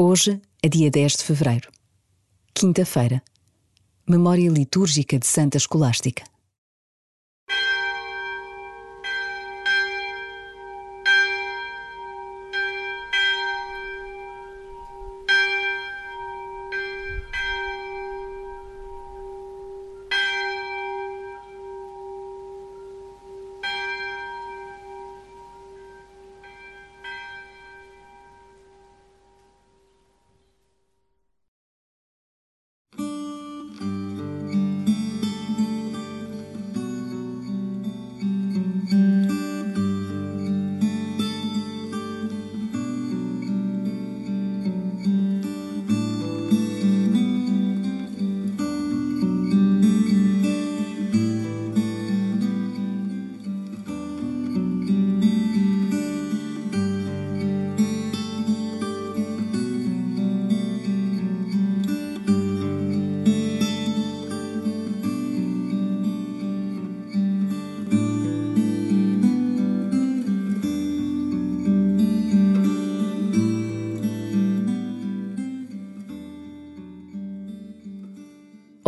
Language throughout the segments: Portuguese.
Hoje é dia 10 de fevereiro, quinta-feira, memória litúrgica de Santa Escolástica.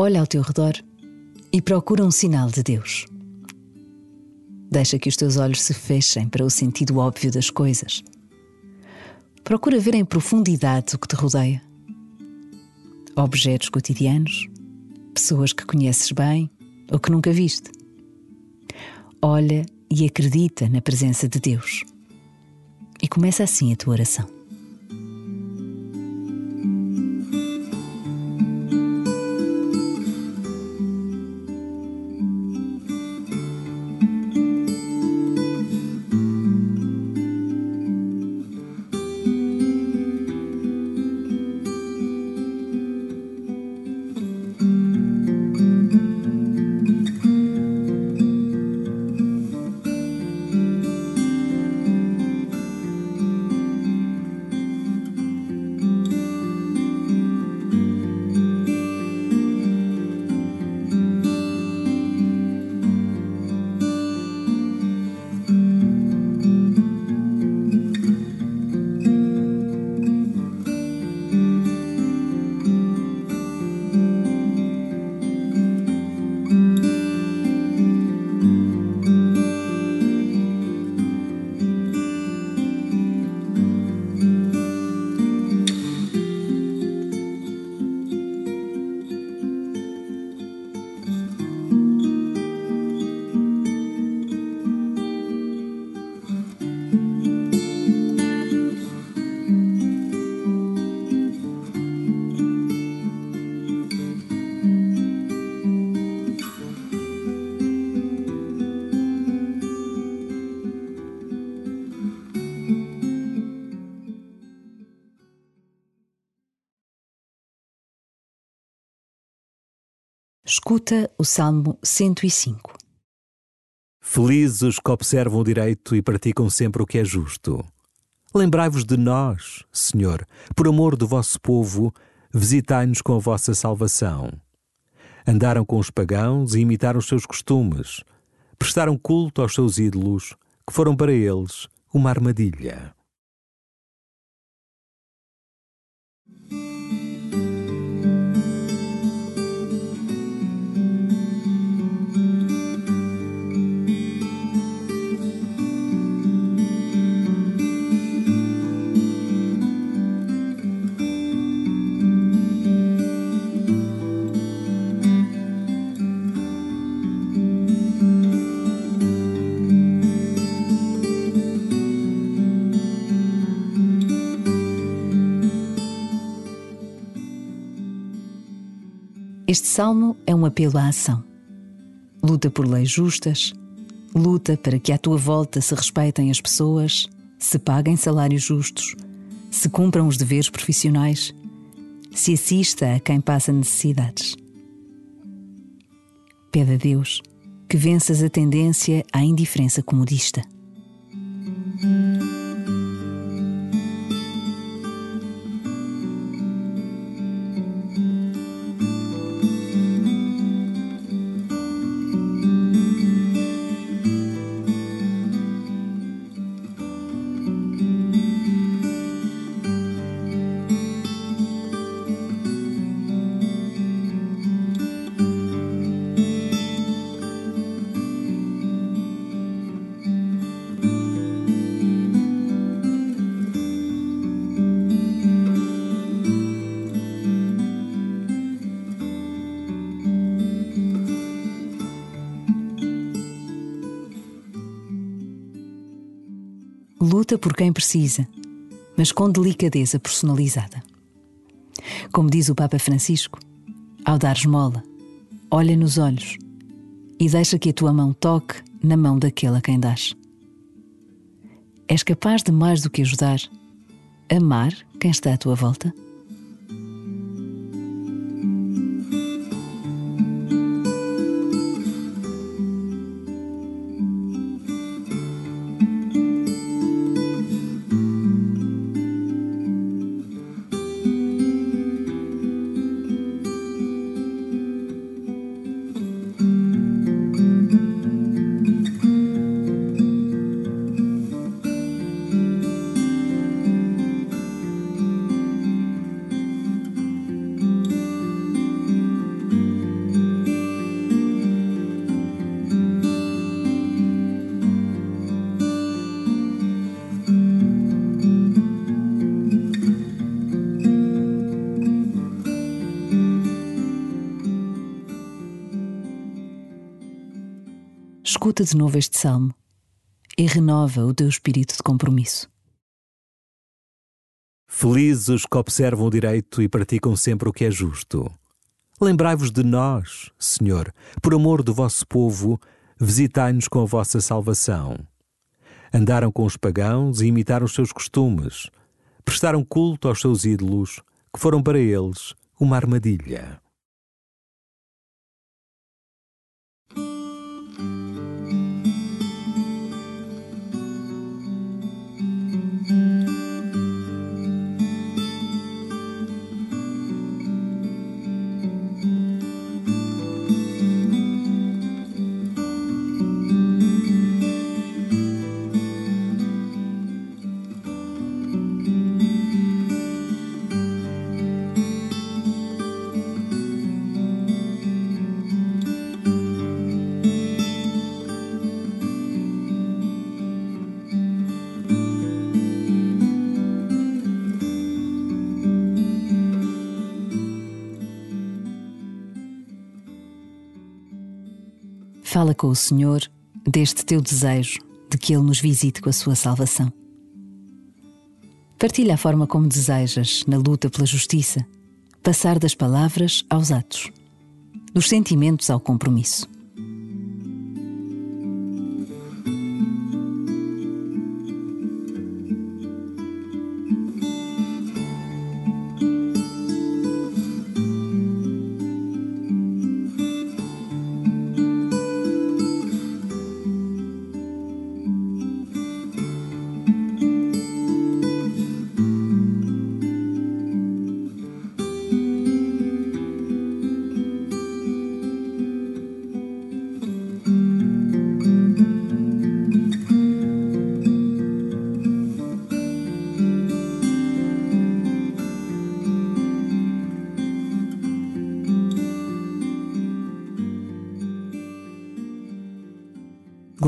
Olha ao teu redor e procura um sinal de Deus. Deixa que os teus olhos se fechem para o sentido óbvio das coisas. Procura ver em profundidade o que te rodeia. Objetos cotidianos, pessoas que conheces bem ou que nunca viste. Olha e acredita na presença de Deus. E começa assim a tua oração. Escuta o Salmo 105. Felizes os que observam o direito e praticam sempre o que é justo. Lembrai-vos de nós, Senhor, por amor do vosso povo, visitai-nos com a vossa salvação. Andaram com os pagãos e imitaram os seus costumes. Prestaram culto aos seus ídolos, que foram para eles uma armadilha. Este salmo é um apelo à ação. Luta por leis justas, luta para que à tua volta se respeitem as pessoas, se paguem salários justos, se cumpram os deveres profissionais, se assista a quem passa necessidades. Pede a Deus que venças a tendência à indiferença comodista. Luta por quem precisa, mas com delicadeza personalizada. Como diz o Papa Francisco, ao dar esmola, olha nos olhos e deixa que a tua mão toque na mão daquele a quem dás. És capaz de mais do que ajudar, amar quem está à tua volta? Escuta de novo este salmo e renova o teu espírito de compromisso. Felizes os que observam o direito e praticam sempre o que é justo. Lembrai-vos de nós, Senhor, por amor do vosso povo, visitai-nos com a vossa salvação. Andaram com os pagãos e imitaram os seus costumes, prestaram culto aos seus ídolos, que foram para eles uma armadilha. Fala com o Senhor deste teu desejo de que Ele nos visite com a sua salvação. Partilha a forma como desejas, na luta pela justiça, passar das palavras aos atos, dos sentimentos ao compromisso.